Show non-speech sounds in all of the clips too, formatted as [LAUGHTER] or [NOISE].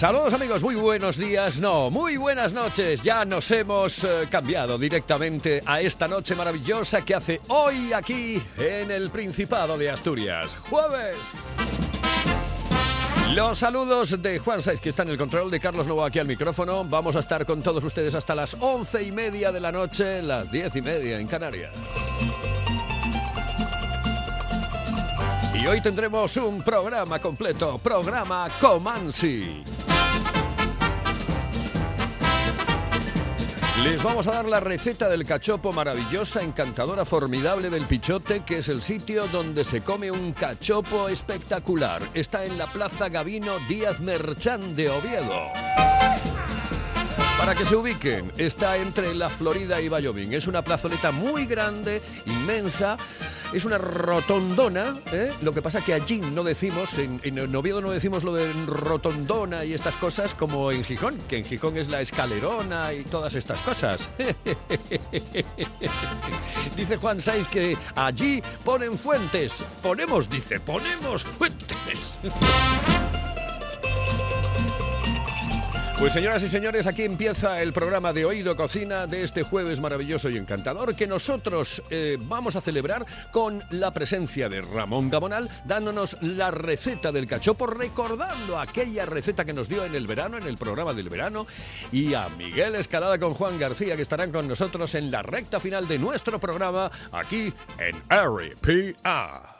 Saludos amigos, muy buenos días, no, muy buenas noches. Ya nos hemos eh, cambiado directamente a esta noche maravillosa que hace hoy aquí en el Principado de Asturias, jueves. Los saludos de Juan Saiz, que está en el control, de Carlos Novo aquí al micrófono. Vamos a estar con todos ustedes hasta las once y media de la noche, las diez y media en Canarias. Y hoy tendremos un programa completo, programa Comansi. Les vamos a dar la receta del cachopo maravillosa, encantadora, formidable del Pichote, que es el sitio donde se come un cachopo espectacular. Está en la Plaza Gavino Díaz Merchán de Oviedo. Para que se ubiquen, está entre la Florida y Wyoming. Es una plazoleta muy grande, inmensa. Es una rotondona. ¿eh? Lo que pasa que allí no decimos, en, en no decimos lo de rotondona y estas cosas como en Gijón, que en Gijón es la escalerona y todas estas cosas. [LAUGHS] dice Juan Saiz que allí ponen fuentes. Ponemos, dice, ponemos fuentes. [LAUGHS] Pues señoras y señores, aquí empieza el programa de Oído Cocina de este jueves maravilloso y encantador que nosotros eh, vamos a celebrar con la presencia de Ramón Gamonal dándonos la receta del cachopo, recordando aquella receta que nos dio en el verano, en el programa del verano, y a Miguel Escalada con Juan García que estarán con nosotros en la recta final de nuestro programa aquí en RPA.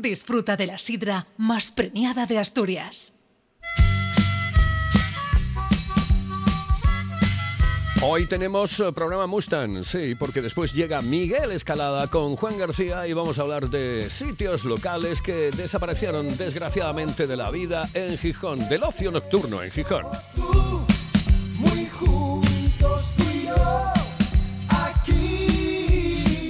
Disfruta de la sidra más premiada de Asturias. Hoy tenemos eh, programa Mustang, sí, porque después llega Miguel Escalada con Juan García y vamos a hablar de sitios locales que desaparecieron desgraciadamente de la vida en Gijón, del ocio nocturno en Gijón.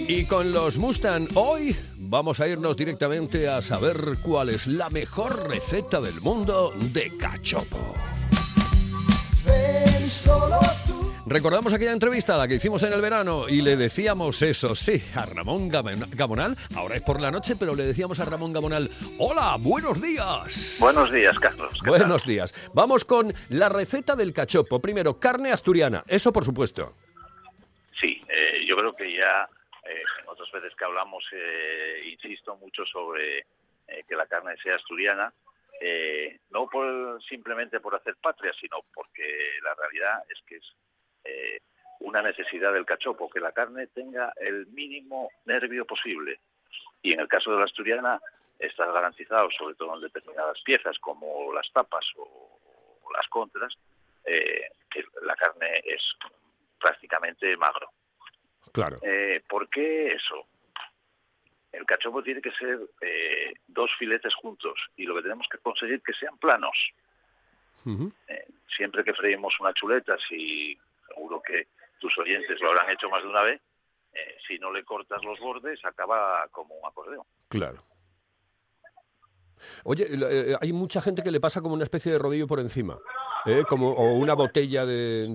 Y con los Mustang hoy vamos a irnos directamente a saber cuál es la mejor receta del mundo de cachopo. Ven solo tú. Recordamos aquella entrevista la que hicimos en el verano y le decíamos eso, sí, a Ramón Gam- Gamonal. Ahora es por la noche, pero le decíamos a Ramón Gamonal, hola, buenos días. Buenos días, Carlos. ¿Qué Buenos días. Vamos con la receta del cachopo. Primero, carne asturiana, eso por supuesto. Sí, eh, yo creo que ya veces que hablamos eh, insisto mucho sobre eh, que la carne sea asturiana, eh, no por, simplemente por hacer patria, sino porque la realidad es que es eh, una necesidad del cachopo, que la carne tenga el mínimo nervio posible. Y en el caso de la asturiana está garantizado, sobre todo en determinadas piezas como las tapas o, o las contras, eh, que la carne es prácticamente magro. Claro. Eh, ¿Por qué eso? El cachopo tiene que ser eh, dos filetes juntos y lo que tenemos que conseguir que sean planos. Eh, siempre que freímos una chuleta, si seguro que tus oyentes lo habrán hecho más de una vez, eh, si no le cortas los bordes acaba como un acordeón. Claro. Oye, eh, hay mucha gente que le pasa como una especie de rodillo por encima, ¿eh? como, o una botella de,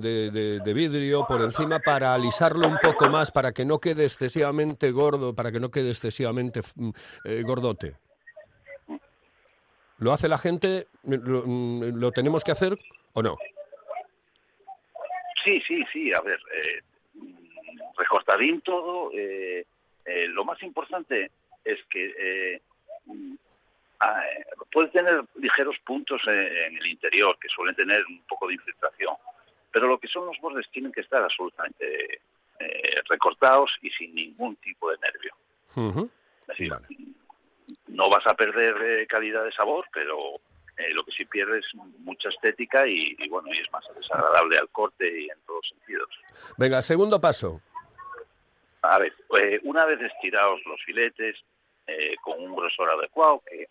de- vidrio por encima para alisarlo un poco más, para que no quede excesivamente gordo, para que no quede excesivamente mm, eh, gordote. ¿Lo hace la gente? ¿Lo, mm, lo tenemos que hacer o no? Sí, sí, sí, a ver, eh, recortadín todo. eh, eh, lo más importante es que eh, eh, puede tener ligeros puntos eh, en el interior, que suelen tener un poco de infiltración, pero lo que son los bordes tienen que estar absolutamente eh, recortados y sin ningún tipo de nervio. Decir, Vale. no vas a perder eh, calidad de sabor, pero Eh, lo que sí pierde es mucha estética y, y, bueno, y es más desagradable al corte y en todos sentidos. Venga, segundo paso. A ver, eh, una vez estirados los filetes, eh, con un grosor adecuado, que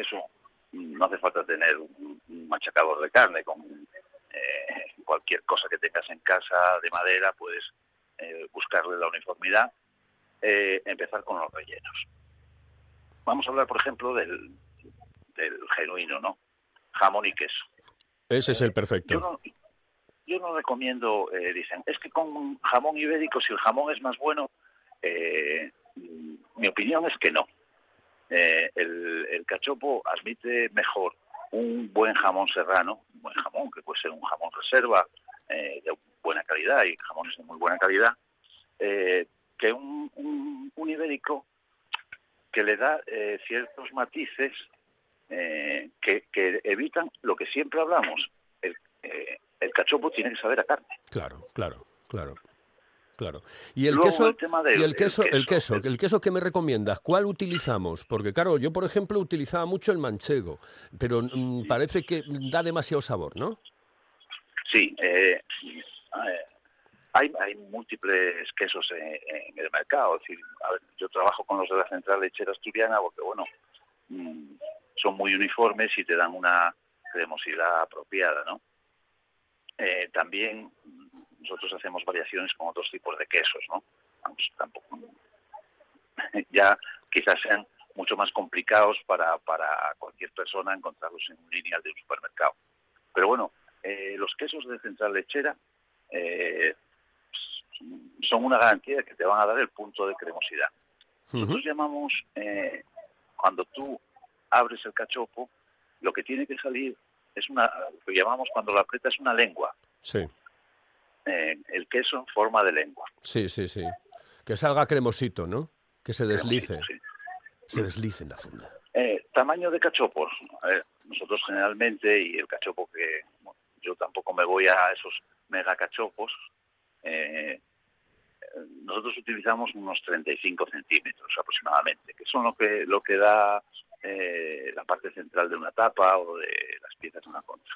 eso mm, no hace falta tener un, un machacador de carne, con eh, [LAUGHS] cualquier cosa que tengas en casa de madera, puedes eh, buscarle la uniformidad, eh, empezar con los rellenos. Vamos a hablar, por ejemplo, del, del genuino, ¿no? Jamón y queso. Ese es el Yo perfecto. no, yo no recomiendo, dicen, es que con jamón ibérico, si el jamón es más bueno, mm, mi opinión es que no. Eh, el, el cachopo admite mejor un buen jamón serrano, un buen jamón, que puede ser un jamón reserva eh, de buena calidad y jamones de muy buena calidad, eh, que un, un, ibérico que le da eh, ciertos matices que, que evitan lo que siempre hablamos. El, el cachopo tiene que saber a carne. Claro, claro, claro. Claro. Y el Luego, queso, el tema y el queso, el queso, queso. el queso que me recomiendas, ¿cuál utilizamos? Porque claro, yo por ejemplo utilizaba mucho el manchego, pero mm, parece que da demasiado sabor, ¿no? Sí, eh, eh, hay, hay múltiples quesos en, en el mercado. Es decir, a ver, yo trabajo con los de la central lechera asturiana porque, bueno, mm, son muy uniformes y te dan una cremosidad apropiada, ¿no? Eh, también nosotros hacemos variaciones con otros tipos de quesos, ¿no? Vamos, tampoco, [LAUGHS] ya quizás sean mucho más complicados para, para cualquier persona encontrarlos en un lineal de un supermercado. Pero bueno, eh, los quesos de central lechera eh, son una garantía de que te van a dar el punto de cremosidad. Nosotros llamamos, eh, cuando tú abres el cachopo, lo que tiene que salir es una, lo que llamamos cuando lo aprietas una lengua, Sí, eh, el queso en forma de lengua. sí, sí, sí. Que salga cremosito, ¿no? Que se deslice, Sí. se deslice en la funda. Eh, tamaño de cachopos. A ver, nosotros generalmente, y el cachopo que bueno, yo tampoco me voy a esos mega cachopos, eh, eh, nosotros utilizamos unos 35 centímetros aproximadamente, que son lo que, lo que da eh, la parte central de una tapa o de las piezas de una concha.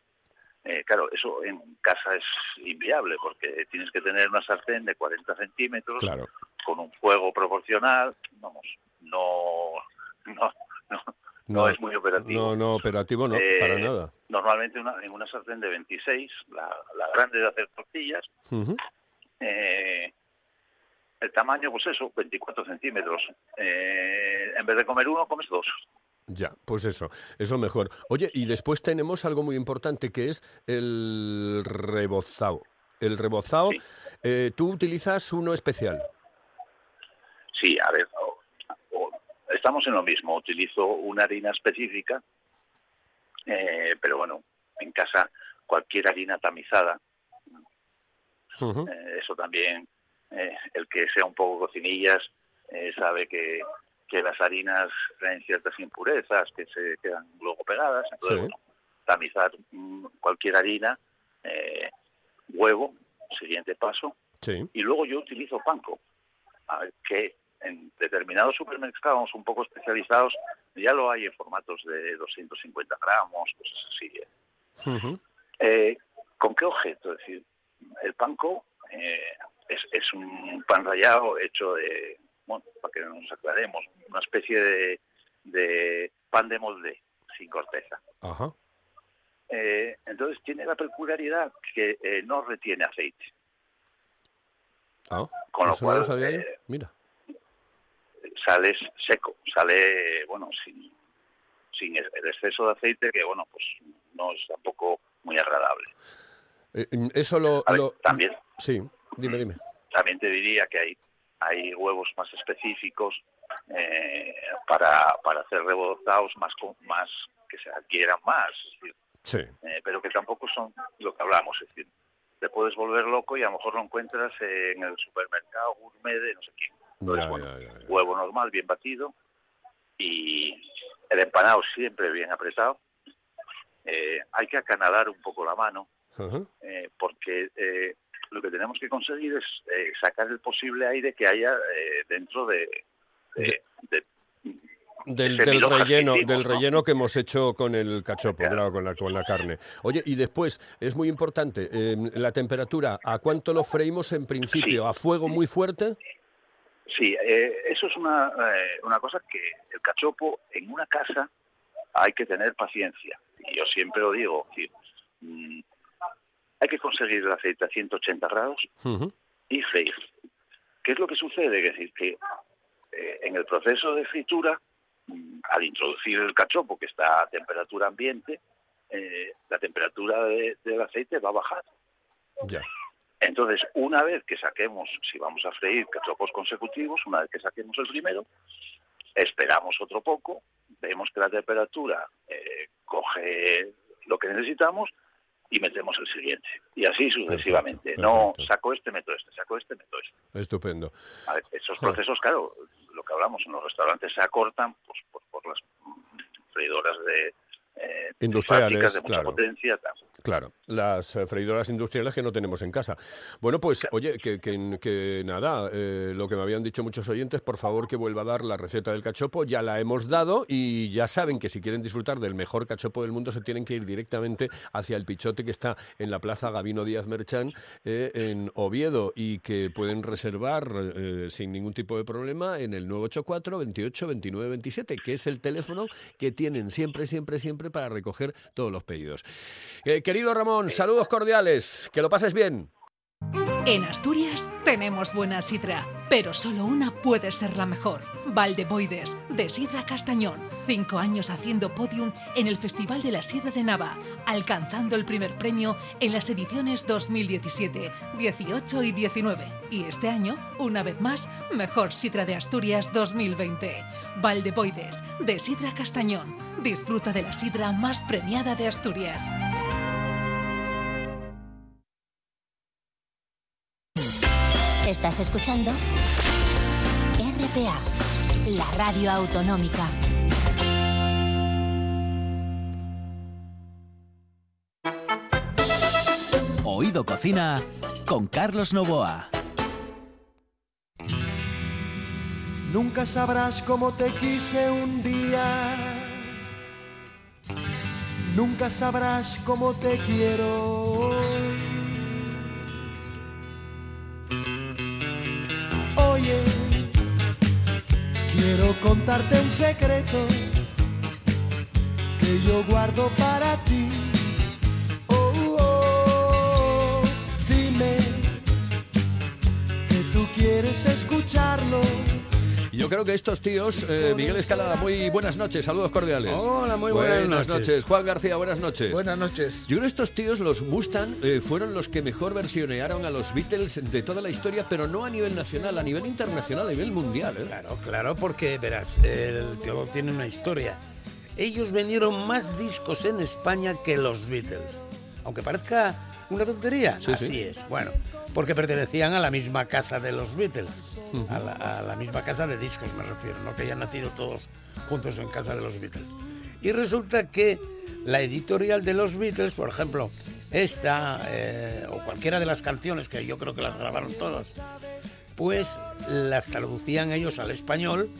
Eh, claro, eso en casa es inviable porque tienes que tener una sartén de 40 centímetros Claro. con un fuego proporcional, vamos, no, no, no, no es muy operativo. No, no, operativo no, Eh, para nada. Normalmente una, en una sartén de 26, la, la grande de hacer tortillas, eh, el tamaño, pues eso, 24 centímetros. Eh, en vez de comer uno, comes dos. Ya, pues eso, eso mejor. Oye, y después tenemos algo muy importante que es el rebozado. El rebozado, Sí. eh, tú utilizas uno especial. Sí, a ver, estamos en lo mismo. Utilizo una harina específica, eh, pero bueno, en casa cualquier harina tamizada. Eh, eso también, eh, el que sea un poco cocinillas, sabe que, que las harinas traen ciertas impurezas que se quedan luego pegadas. Entonces, Sí. bueno, tamizar mm, cualquier harina, eh, huevo, siguiente paso, Sí. y luego yo utilizo panko, que en determinados supermercados un poco especializados ya lo hay en formatos de 250 gramos, cosas así. ¿eh? Eh, ¿Con qué objeto? Es decir, el panko eh, es, es un pan rallado hecho de, bueno, para que nos aclaremos, una especie de, de pan de molde sin corteza. Ajá. Eh, entonces tiene la peculiaridad que eh, no retiene aceite. Ah, Con lo eso no lo cual, sabía yo. eh, Mira. sale seco, sale, bueno, sin, sin el exceso de aceite que, bueno, pues no es tampoco muy agradable. Mm, eso lo, ver, lo- también, Sí, dime, dime. también te diría que hay, hay huevos más específicos eh, para, para hacer rebozados más, más que se adquieran más, es decir, Sí. eh, pero que tampoco son lo que hablamos, es decir, te puedes volver loco y a lo mejor lo encuentras en el supermercado gourmet de no sé quién. Entonces, Ya, bueno, ya, ya, ya. huevo normal, bien batido, y el empanado siempre bien apretado. Eh, hay que acanalar un poco la mano, eh, porque eh, lo que tenemos que conseguir es eh, sacar el posible aire que haya eh, dentro de, de- de- Del, relleno, del ¿no? relleno que hemos hecho con el cachopo, Claro. claro, con, la, con la carne. Oye, y después, es muy importante, eh, la temperatura, ¿a cuánto lo freímos en principio? Sí. ¿A fuego muy fuerte? Sí, eh, eso es una, eh, una cosa que el cachopo en una casa hay que tener paciencia. Y yo siempre lo digo, mm, hay que conseguir el aceite a 180 grados y freír. ¿Qué es lo que sucede? Es decir, que eh, en el proceso de fritura, mm, al introducir el cachopo, que está a temperatura ambiente, eh, la temperatura de- del aceite va a bajar. Ya. Entonces, una vez que saquemos, si vamos a freír cachopos consecutivos, una vez que saquemos el primero, esperamos otro poco, vemos que la temperatura eh, coge lo que necesitamos y metemos el siguiente. Y así sucesivamente. Perfecto, No saco este, meto este, saco este, meto este. Estupendo. A ver, esos procesos, claro, lo que hablamos en los restaurantes se acortan pues, por, por las mm, freidoras de eh, Industriales, de mucha claro. potencia. tal. Claro, las eh, freidoras industriales que no tenemos en casa. Bueno, pues oye, que, que- que nada, eh, lo que me habían dicho muchos oyentes, por favor que vuelva a dar la receta del cachopo, ya la hemos dado y ya saben que si quieren disfrutar del mejor cachopo del mundo se tienen que ir directamente hacia el Pichote que está en la Plaza Gabino Díaz Merchán eh, en Oviedo y que pueden reservar eh, sin ningún tipo de problema en el 984 28 29 27, que es el teléfono que tienen siempre, siempre, siempre para recoger todos los pedidos. Eh, querido Ramón, saludos cordiales, que lo pases bien. En Asturias tenemos buena sidra, pero solo una puede ser la mejor. Valdeboides, de Sidra Castañón. Cinco años haciendo podium en el Festival de la Sidra de Nava, alcanzando el primer premio en las ediciones 2017, 18 y 19. Y este año, una vez más, Mejor Sidra de Asturias 2020. Valdeboides, de Sidra Castañón. Disfruta de la sidra más premiada de Asturias. Estás escuchando RPA, la radio autonómica. Oído Cocina con Carlos Novoa. Nunca sabrás cómo te quise un día. Nunca sabrás cómo te quiero. Oye, quiero contarte un secreto que yo guardo para ti. Oh, oh, dime que tú quieres escucharlo. Yo creo que estos tíos, eh, Miguel Escalada, muy buenas noches, saludos cordiales. Hola, muy buenas noches. Juan García, buenas noches. Buenas noches. Yo creo que estos tíos, los Mustang, eh, fueron los que mejor versionearon a los Beatles de toda la historia, pero no a nivel nacional, a nivel internacional, a nivel mundial. ¿eh? Claro, claro, porque verás, el todo tiene una historia. Ellos vendieron más discos en España que los Beatles. Aunque parezca una tontería, Sí, así sí. es. Bueno, porque pertenecían a la misma casa de los Beatles. a, la, a la misma casa de discos me refiero, no que hayan nacido todos juntos en casa de los Beatles. Y resulta que la editorial de los Beatles, por ejemplo, esta eh, o cualquiera de las canciones que yo creo que las grabaron todos, pues las traducían ellos al español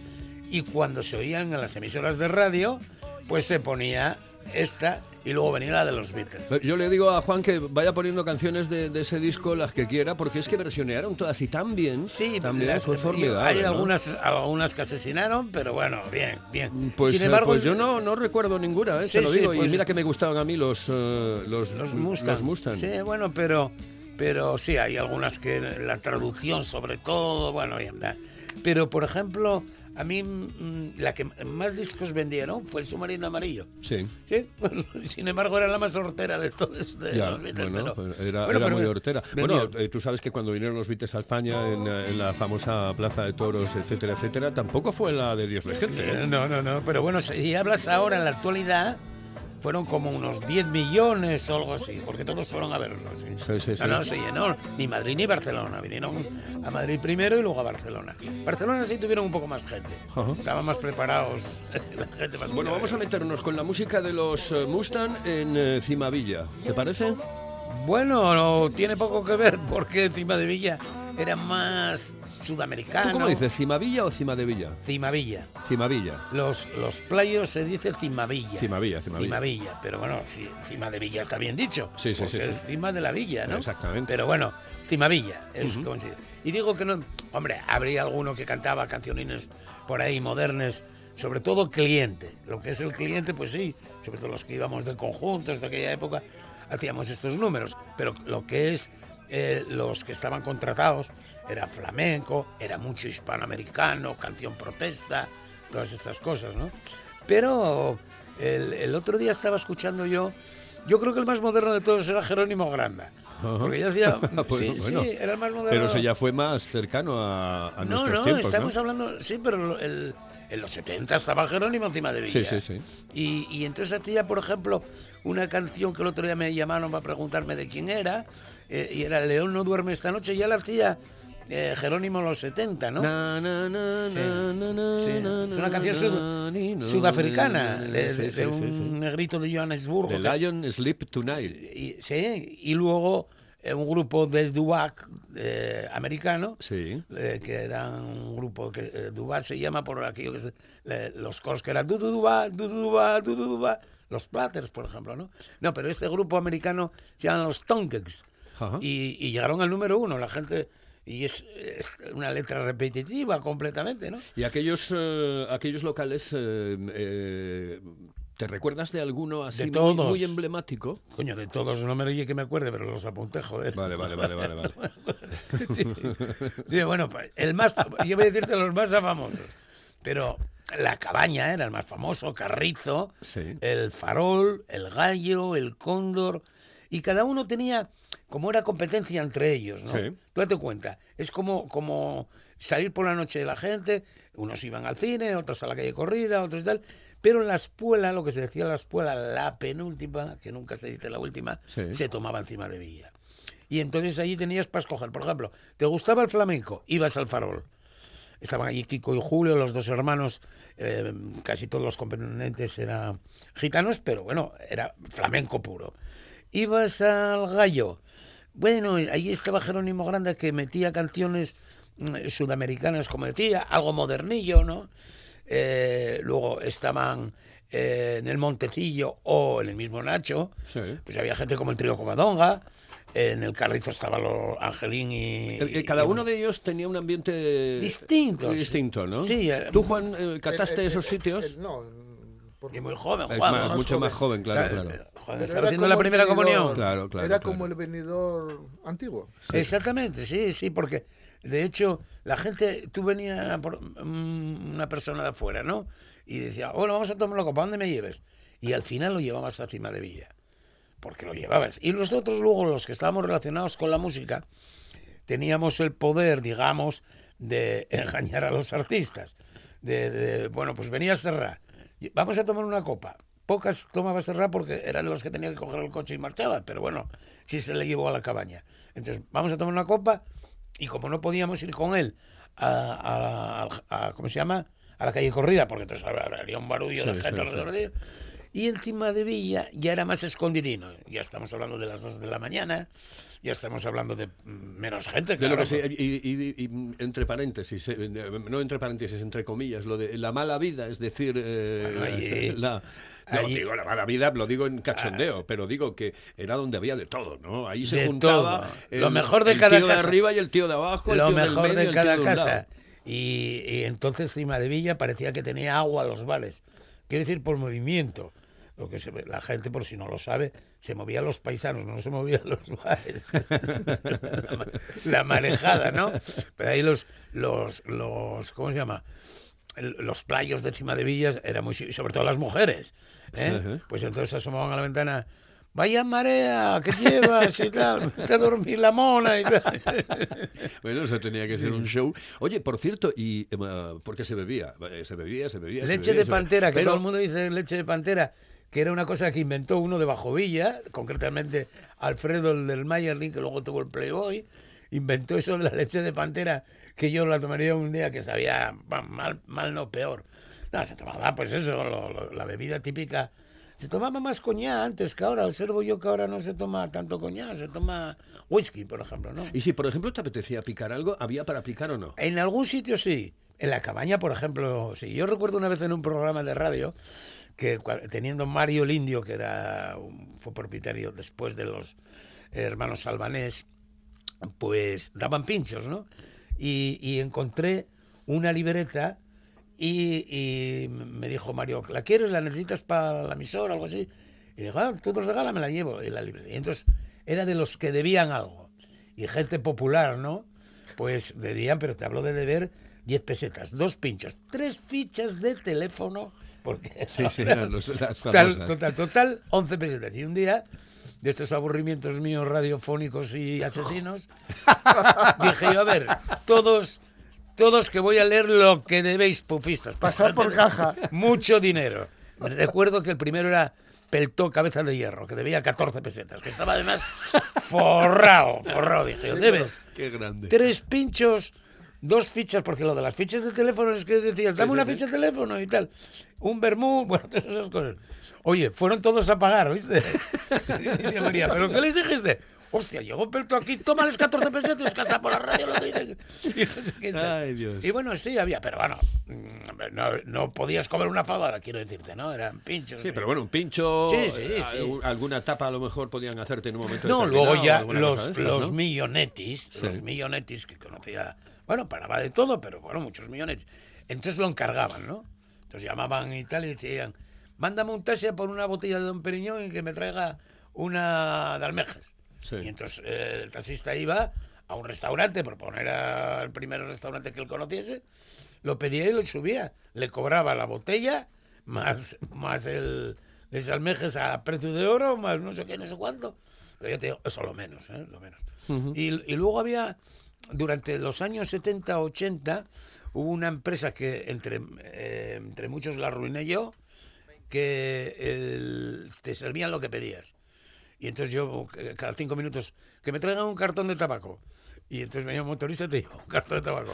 y cuando se oían en las emisoras de radio, pues se ponía esta y luego venía la de los Beatles. Yo le digo a Juan que vaya poniendo canciones de, de ese disco, las que quiera, porque es que versionearon todas y tan bien. Sí, también las- fue formidable. hay ¿no? algunas, algunas que asesinaron, pero bueno, bien, bien. Pues, Sin eh, embargo, pues yo no, no recuerdo ninguna, ¿eh? Sí, te lo sí, digo. y pues- mira que me gustaban a mí los, eh, los, los Mustang. los Mustang. Sí, bueno, pero, pero sí, hay algunas que la traducción sobre todo, bueno, bien, da. Pero, por ejemplo, a mí mm, la que más discos vendieron fue el Submarino Amarillo. Sí. Sí, [LAUGHS] sin embargo era la más hortera de todos de Ya, los Beatles, bueno, pero- era, bueno, era pero muy hortera. Bueno, eh, tú sabes que cuando vinieron los Beatles a España, en, eh, en la famosa Plaza de Toros, etcétera, etcétera, tampoco fue la de Dios le gente. ¿eh? Eh, No, no, no, pero bueno, si hablas ahora en la actualidad, fueron como unos 10 millones o algo así, porque todos fueron a verlo. Sí, Sí, sí, sí. No, no, se llenó ni Madrid ni Barcelona, vinieron a Madrid primero y luego a Barcelona. Barcelona sí tuvieron un poco más gente, estaban más preparados, [LAUGHS] la gente más Bueno, vamos a meternos con la música de los eh, Mustang en eh, Cimavilla. ¿Te parece? Bueno, no, tiene poco que ver porque encima de Villa era más sudamericano. ¿Tú cómo dices? ¿Cimavilla o Cimadevilla? Cimavilla. Cimavilla. Los, los playos se dice Cimavilla. Cimavilla, Cimavilla. Cimavilla, pero bueno, sí, Cima de Villa está bien dicho. Sí, sí, porque sí, Es. Cima de la Villa, ¿no? Exactamente. Pero bueno, Cimavilla, es Ujú. como se Y digo que no, hombre, habría alguno que cantaba cancionines por ahí modernas, sobre todo cliente. Lo que es el cliente, pues sí, sobre todo los que íbamos de conjuntos de aquella época, hacíamos estos números. Pero lo que es eh, los que estaban contratados era flamenco, era mucho hispanoamericano, canción protesta, todas estas cosas, ¿no? Pero el, el otro día estaba escuchando yo, yo creo que el más moderno de todos era Jerónimo Granda. Porque yo decía, Bueno, [LAUGHS] sí, bueno. sí, era el más moderno. Pero eso ya fue más cercano a, a no, nuestros no, tiempos, estamos ¿no? hablando, sí, pero el- en los 70 estaba Jerónimo encima de Villa. Sí, sí, sí. Y, y entonces hacía, por ejemplo, una canción que el otro día me llamaron para preguntarme de quién era, eh, y era León no duerme esta noche, y ya la hacía eh, Jerónimo en los 70, ¿no? Es una canción sud- sudafricana, de, un negrito de Johannesburgo. The que- Lion Sleep Tonight. y, sí, y luego eh, un grupo de Dubac eh, americano, Sí. eh, que era un grupo que eh, Dubac se llama por aquello que se- le- los coros que eran Dudu Dubac, Dudu Dubac, Dudu Dubac, los Platters, por ejemplo, ¿no? No, pero este grupo americano se llaman los y, y llegaron al número uno, la gente y es, es una letra repetitiva completamente, ¿no? Y aquellos, eh, aquellos locales, eh, eh, ¿te recuerdas de alguno así De muy, todos. muy emblemático? Coño, de todos no me oye que me acuerde, pero los apunté, joder. Vale, vale, vale, vale. vale. [LAUGHS] Sí. Sí, bueno, pues, el más, yo voy a decirte los más famosos. Pero la cabaña era el más famoso, Carrizo, Sí. el farol, el gallo, el cóndor. Y cada uno tenía, como era competencia entre ellos, ¿no? Sí. Tú date cuenta, es como, como salir por la noche de la gente, unos iban al cine, otros a la calle corrida, otros tal. Pero en la espuela, lo que se decía en la espuela, la penúltima, que nunca se dice la última, Sí. se tomaba encima de Villa. Y entonces allí tenías para escoger. Por ejemplo, ¿te gustaba el flamenco? Ibas al farol. Estaban allí Kiko y Julio, los dos hermanos, eh, casi todos los componentes eran gitanos, pero bueno, era flamenco puro. Ibas al gallo. Bueno, ahí estaba Jerónimo Grande que metía canciones mm, sudamericanas, como decía, algo modernillo, ¿no? Eh, luego estaban eh, en el Montecillo o en el mismo Nacho, Sí. pues había gente como el trío Covadonga, en el Carrizo estaba los Angelín y... Eh, eh, Cada y- uno de ellos tenía un ambiente Distinto, distinto, ¿no? Sí, eh, ¿Tú, Juan, eh, cataste El- el- esos el- sitios? el- no, por- Y muy joven, es Juan. más, más mucho más joven, claro, Claro, claro. Juan pero estaba haciendo la primera venidor- comunión. Claro, claro, Era claro. como el venidor antiguo. Exactamente, sí, sí, porque de hecho la gente, tú venía por una persona de afuera, ¿no? Y decía, bueno, vamos a tomar una copa, ¿dónde me lleves? Y al final lo llevabas a cima de Villa, porque lo llevabas. Y nosotros luego, los que estábamos relacionados con la música, teníamos el poder, digamos, de [LAUGHS] engañar a los artistas. De, de, bueno, pues venía a Serra, y vamos a tomar una copa. Pocas tomaba Serra porque eran los que tenían que coger el coche y marchaban, pero bueno, sí se le llevó a la cabaña. Entonces, vamos a tomar una copa y como no podíamos ir con él a, a- a- ¿cómo se llama? A la calle corrida, porque entonces habría un barullo Sí, de gente sí, alrededor sí. de ellos. Y encima de Villa ya era más escondidino. Ya estamos hablando de las 2 de la mañana, ya estamos hablando de menos gente. De lo claro. que se- y, y- y, entre paréntesis, eh, no entre paréntesis, entre comillas, lo de la mala vida, es decir, eh, [LAUGHS] la, no, allí- digo la mala vida, lo digo en cachondeo, pero digo que era donde había de todo, ¿no? Ahí se De juntaba el, Lo mejor de el cada tío de casa. arriba y el tío de abajo, el lo tío del mejor medio y de el tío cada de lado. casa. Y, y entonces Cima de Villa parecía que tenía agua a los vales. Quiero decir, por movimiento. Lo que se ve, la gente, por si no lo sabe, se movía los paisanos, no se movían los [LAUGHS] bares. la, ma- la marejada, ¿no? Pero ahí los, los, los, ¿cómo se llama? Los playos de Cima de Villas eran muy, sobre todo las mujeres. ¿eh? Pues entonces asomaban a la ventana. Vaya marea, ¿qué llevas? Y tal, vete a dormir la mona y tal. Bueno, eso tenía que ser un show. Oye, por cierto, ¿y eh, por qué se bebía? Eh, Se bebía, se bebía. se Leche bebía, de se bebía. pantera, que Pero- todo el mundo dice leche de pantera, que era una cosa que inventó uno de Bajo Villa, concretamente Alfredo el del Mayerling, que luego tuvo el Playboy, inventó eso de la leche de pantera, que yo la tomaría un día que sabía mal, mal no peor. No, se tomaba pues eso, lo- lo- la bebida típica Se tomaba más coñac antes que ahora. Observo yo que ahora no se toma tanto coñac, se toma whisky, por ejemplo, ¿no? Y si, por ejemplo, te apetecía picar algo, ¿había para picar o no? En algún sitio sí. En la cabaña, por ejemplo, sí. Yo recuerdo una vez en un programa de radio que teniendo Mario el Indio, que era fue propietario después de los hermanos albanés, pues daban pinchos, ¿no? Y, encontré una libreta y, y me dijo Mario, ¿la quieres? ¿La necesitas para la emisora o algo así? Y dijo, ah, tú nos regalas, me la llevo. Y, la libreta. y entonces era de los que debían algo. Y gente popular, ¿no? Pues debían, pero te hablo de deber 10 pesetas, dos pinchos, tres fichas de teléfono, porque Sí, [LAUGHS] sí, ahora- los- las [LAUGHS] total, famosas. total, total, 11 pesetas. Y un día, de estos aburrimientos míos radiofónicos y [LAUGHS] asesinos, dije yo, a ver, todos, todos que voy a leer lo que debéis, pufistas. Pasar por caja. Mucho dinero. Recuerdo que el primero era Peltó Cabeza de Hierro, que debía 14 pesetas, que estaba además forrado, forrado. Dije, yo, debes Qué grande. tres pinchos, dos fichas, porque lo de las fichas de teléfono es que decías, dame sí, una sí. ficha de teléfono y tal. Un vermú, [LAUGHS] bueno, todas esas cosas. Oye, fueron todos a pagar, ¿viste? Y [LAUGHS] María, ¿pero qué les dijiste? Hostia, llegó Pelto aquí, tómales 14 pesetas, que hasta por la radio lo dicen. Y no sé. Ay, Dios. Y bueno, sí, había, pero bueno, mm, no, no podías comer una fabada, quiero decirte, ¿no? Eran pinchos. Sí, y- pero bueno, un pincho, Sí, sí, eh, sí. alguna tapa a lo mejor podían hacerte en un momento No, luego ya los, estas, los ¿no? millonetis, los millonetis que conocía, bueno, paraba de todo, pero bueno, muchos millonetis. Entonces lo encargaban, ¿no? Entonces llamaban y tal y decían, mándame un taxi por una botella de Don Periñón y que me traiga una de almejas. Sí. Y entonces eh, el taxista iba a un restaurante, por poner al primer restaurante que él conociese, lo pedía y lo subía. Le cobraba la botella más, más el, las almejas a precio de oro, más no sé qué, no sé cuánto. Pero yo te digo, eso lo menos, ¿eh? Lo menos. y, y luego había, durante los años 70, 80, hubo una empresa que entre, eh, entre muchos la arruiné yo, que el- te servían lo que pedías. Y entonces yo, eh, cada cinco minutos, que me traigan un cartón de tabaco. Y entonces venía un motorista y te digo, un cartón de tabaco.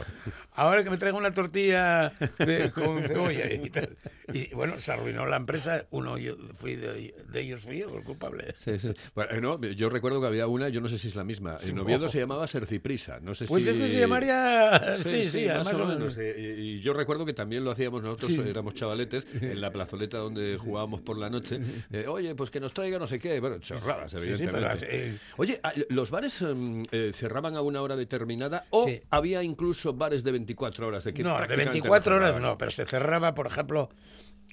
Ahora que me traiga una tortilla de- con cebolla y tal. Y bueno, se arruinó la empresa. Uno yo fui de, de ellos fui yo el culpable. Sí, sí. Bueno, eh, no, yo recuerdo que había una, yo no sé si es la misma. En Oviedo se llamaba Serciprisa. No sé Pues si... este se llamaría... Sí, sí, más más o menos. eh, Y, y yo recuerdo que también lo hacíamos nosotros, Sí. éramos chavaletes, en la plazoleta donde jugábamos por la noche. Eh, Oye, pues que nos traiga no sé qué. Bueno, chorradas, Sí, sí, evidentemente. pero eh, Oye, ah, ¿los bares em, eh, cerraban a una hora determinada o Sí. había incluso bares de 24 horas? De que No, de prácticamente 24 horas no, pero se cerraba, por ejemplo,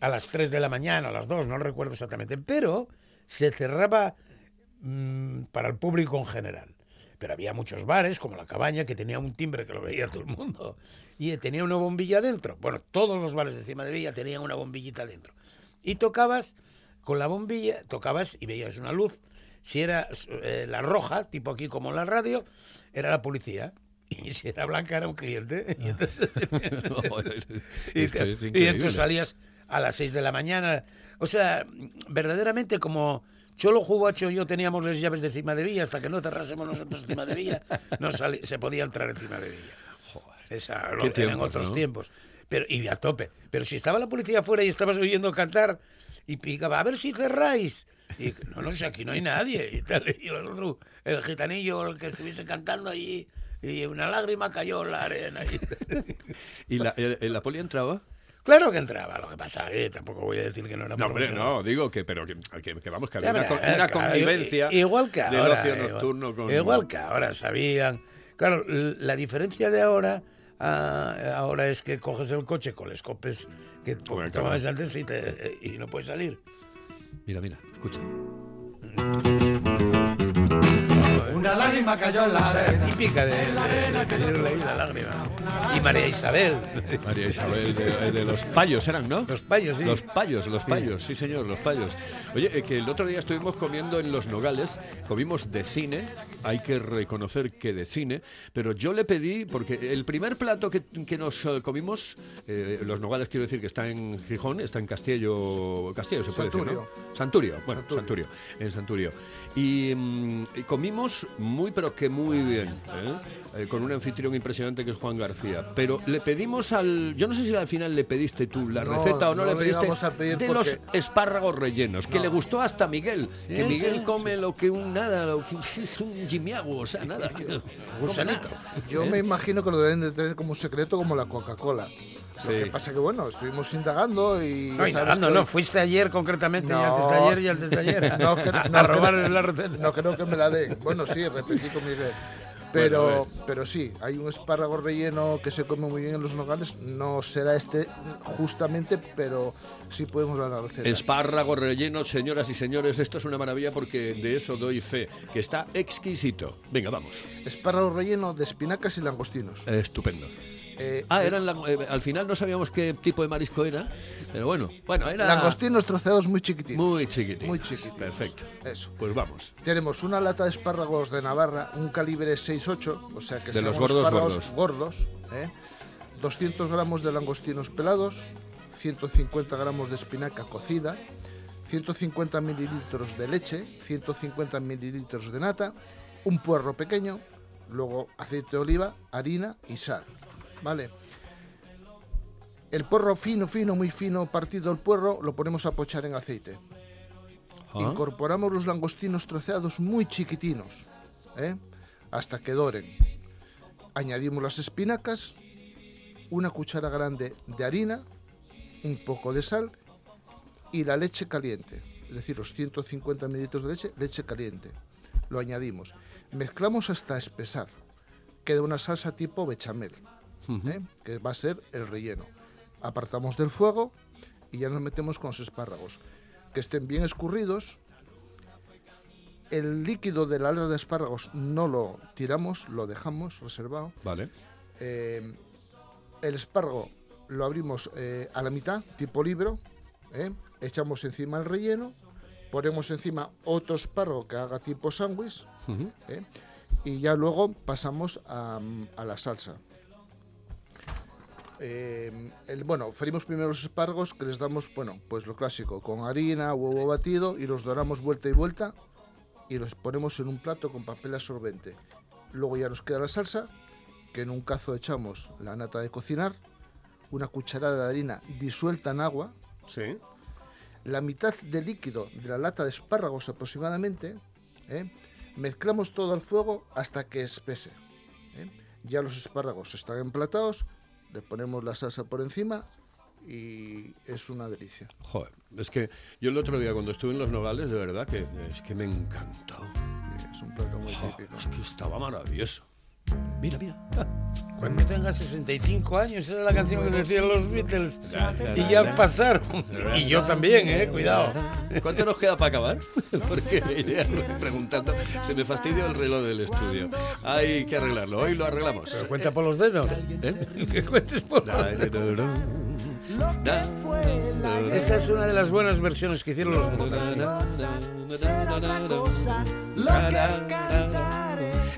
a las 3 de la mañana, a las 2, no recuerdo exactamente, pero se cerraba mm, para el público en general. Pero había muchos bares, como La Cabaña, que tenía un timbre que lo veía todo el mundo, y tenía una bombilla dentro. Bueno, todos los bares de Cima de Villa tenían una bombillita dentro. Y tocabas con la bombilla, tocabas y veías una luz. Si era eh, la roja, tipo aquí como en la radio, era la policía. [LAUGHS] Y si era blanca, era un cliente. [LAUGHS] [LAUGHS] Y entonces, y, es entonces salías a las 6 de la mañana. O sea, verdaderamente como Cholo Jubacho y yo teníamos las llaves de Cima de Villa, hasta que no cerrásemos nosotros Cima de Villa, no se podía entrar en Cima de Villa. Esa, lo, eran tiempos, otros ¿no? tiempos. Pero, y a tope. Pero si estaba la policía afuera y estabas oyendo cantar y picaba, a ver si cerráis. Y no, no sé, aquí no hay nadie. [LAUGHS] Y, tal, y el otro, el gitanillo, el que estuviese cantando allí, y una lágrima cayó en la arena. Y- [LAUGHS] ¿Y la, el- el- la poli entraba? Claro que entraba, lo que pasa que tampoco voy a decir que no era No, hombre, no, digo que, pero que, que- que vamos, que había una, claro, convivencia igual que del ahora, ocio igual- nocturno con... Igual que ahora sabían. Claro, la diferencia de ahora a- ahora es que coges el coche con los copes que tomabas antes y, te- y no puedes salir. Mira, mira, escucha. Una lágrima cayó en la arena. Típica de, ahí la lágrima. Y María Isabel. María Isabel, de, de los payos eran, ¿no? Los payos, sí. Los payos, los payos, sí señor, los payos. Oye, eh, que el otro día estuvimos comiendo en Los Nogales, comimos de cine, hay que reconocer que de cine, pero yo le pedí, porque el primer plato que, que nos eh, comimos, eh, Los Nogales quiero decir que está en Gijón, está en Castillo, Castillo se puede decir, ¿no? Santurio. Santurio, bueno, Santurio. Santurio, en Santurio. Y, mm, y comimos muy pero que muy bien. ¿eh? Eh, con un anfitrión impresionante que es Juan García. Pero le pedimos al. Yo no sé si al final le pediste tú la No, receta o no, no le pediste. de porque- los espárragos rellenos, que No. le gustó hasta Miguel. que Miguel come lo que un nada, lo que [LAUGHS] es un jimiago, o sea, nada. [LAUGHS] Gusanito. Yo me imagino que lo deben de tener como secreto como la Coca-Cola. Lo que pasa que, bueno, estuvimos indagando y... No, indagando, que- no, fuiste ayer concretamente, y No. antes de ayer y antes de ayer. [LAUGHS] No, que- a no, robar la receta. No creo que me la den. Bueno, sí, repetí con Miguel. Pero, pero sí, hay un espárrago relleno que se come muy bien en los nogales. No será este justamente, pero sí podemos dar la receta. Espárrago relleno, señoras y señores, esto es una maravilla porque de eso doy fe, que está exquisito. Venga, vamos. Espárrago relleno de espinacas y langostinos. Estupendo. Eh, Ah, eran lang- eh, al final no sabíamos qué tipo de marisco era, pero bueno, bueno, era Langostinos troceados muy chiquititos. muy chiquitito. Muy chiquititos. Perfecto. Eso. Pues vamos. Tenemos una lata de espárragos de Navarra, un calibre 6-8, o sea que De serán los gordos, espárragos gordos. ¿eh? 200 gramos de langostinos pelados, 150 gramos de espinaca cocida, 150 mililitros de leche, 150 mililitros de nata, un puerro pequeño, luego aceite de oliva, harina y sal. ¿Vale? El puerro fino, fino, muy fino, partido el puerro, lo ponemos a pochar en aceite. Ah, Incorporamos los langostinos troceados muy chiquitinos, ¿eh? hasta que doren. Añadimos las espinacas, una cuchara grande de harina, un poco de sal y la leche caliente. Es decir, los 150 mililitros de leche, leche caliente. Lo añadimos. Mezclamos hasta espesar. Queda una salsa tipo bechamel, ¿eh? que va a ser el relleno. Apartamos del fuego y ya nos metemos con los espárragos. Que estén bien escurridos. El líquido de la de espárragos no lo tiramos, lo dejamos reservado. Vale. Eh, el espárrago lo abrimos eh, a la mitad, tipo libro. ¿eh? Echamos encima el relleno. Ponemos encima otro espárrago que haga tipo sándwich. ¿eh? Y ya luego pasamos a, a la salsa. El, bueno, freímos primero los espárragos que les damos, bueno, pues lo clásico, con harina, huevo batido y los doramos vuelta y vuelta y los ponemos en un plato con papel absorbente. Luego ya nos queda la salsa, que en un cazo echamos la nata de cocinar, una cucharada de harina disuelta en agua, Sí. la mitad de líquido de la lata de espárragos aproximadamente, ¿eh? mezclamos todo al fuego hasta que espese. ¿eh? Ya los espárragos están emplatados, le ponemos la salsa por encima y es una delicia. Joder, es que yo el otro día cuando estuve en Los Nogales, de verdad que es que me encantó. Es un plato muy Jo, típico. es que estaba maravilloso. Mira, mira. Cuando tenga 65 años, esa era la canción que decían los Beatles. Y ya, pasaron. Y yo también, eh, cuidado. ¿Cuánto nos queda para acabar? Porque ya preguntando, se me fastidia el reloj del estudio. Hay que arreglarlo, hoy lo arreglamos. Pero cuenta por los dedos. ¿Eh? Que cuentes por Esta es una de las buenas versiones que hicieron los Beatles.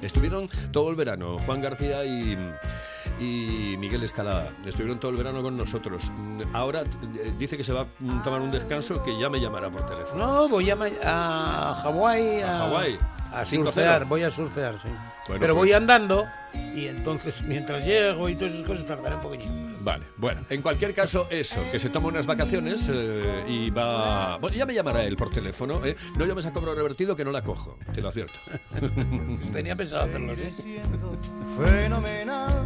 Estuvieron todo el verano, Juan García y, y Miguel Escalada. Estuvieron todo el verano con nosotros. Ahora eh, dice que se va a tomar un descanso que ya me llamará por teléfono. No, voy a, a Hawái. A Hawái. A 5-0. surfear, voy a surfear, sí. Bueno, Pero voy pues- andando y entonces mientras llego y todas esas cosas tardaré un poquitito. Vale, bueno, en cualquier caso, eso, que se toma unas vacaciones eh, y va. Bueno, ya me llamará él por teléfono. ¿eh? No llames a cobro revertido que no la cojo, te lo advierto. [LAUGHS] Tenía pensado hacerlo así. Fenomenal,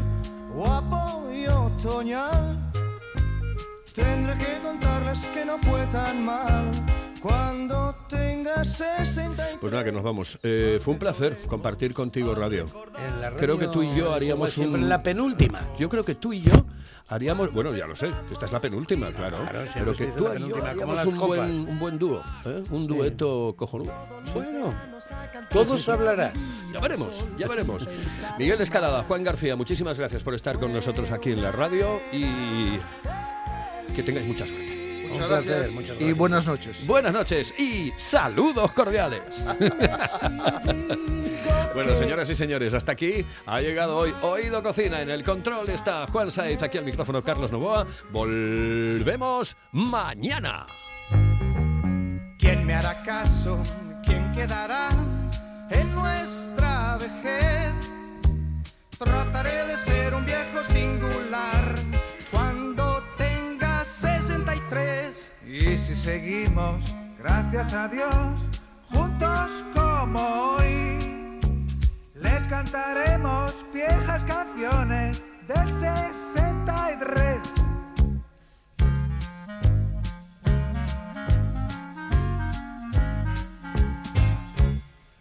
guapo y otoñal. Tendré que contarles que no fue tan mal cuando tengas 60 y Pues nada, que nos vamos. Eh, fue un placer compartir contigo radio. En la Creo que tú y yo radio haríamos siempre un- la penúltima. Yo creo que tú y yo haríamos. Bueno, ya lo sé, que esta es la penúltima, claro. Pero que tú y yo haríamos las un buen, un buen dúo, ¿eh? un dueto cojonudo. Bueno, todos hablarán. Ya veremos, ya veremos. Miguel Escalada, Juan García, muchísimas gracias por estar con nosotros aquí en la radio y que tengáis mucha suerte. Muchas Un placer, gracias muchas y gracias. buenas noches. Buenas noches y saludos cordiales. [LAUGHS] bueno, señoras y señores, hasta aquí ha llegado hoy Oído Cocina. En el control está Juan Saiz, aquí al micrófono Carlos Novoa. Volvemos mañana. ¿Quién me hará caso? ¿Quién quedará en nuestra vejez. Trataré de ser un viejo singular si seguimos, gracias a Dios, juntos como hoy. Les cantaremos viejas canciones del 63.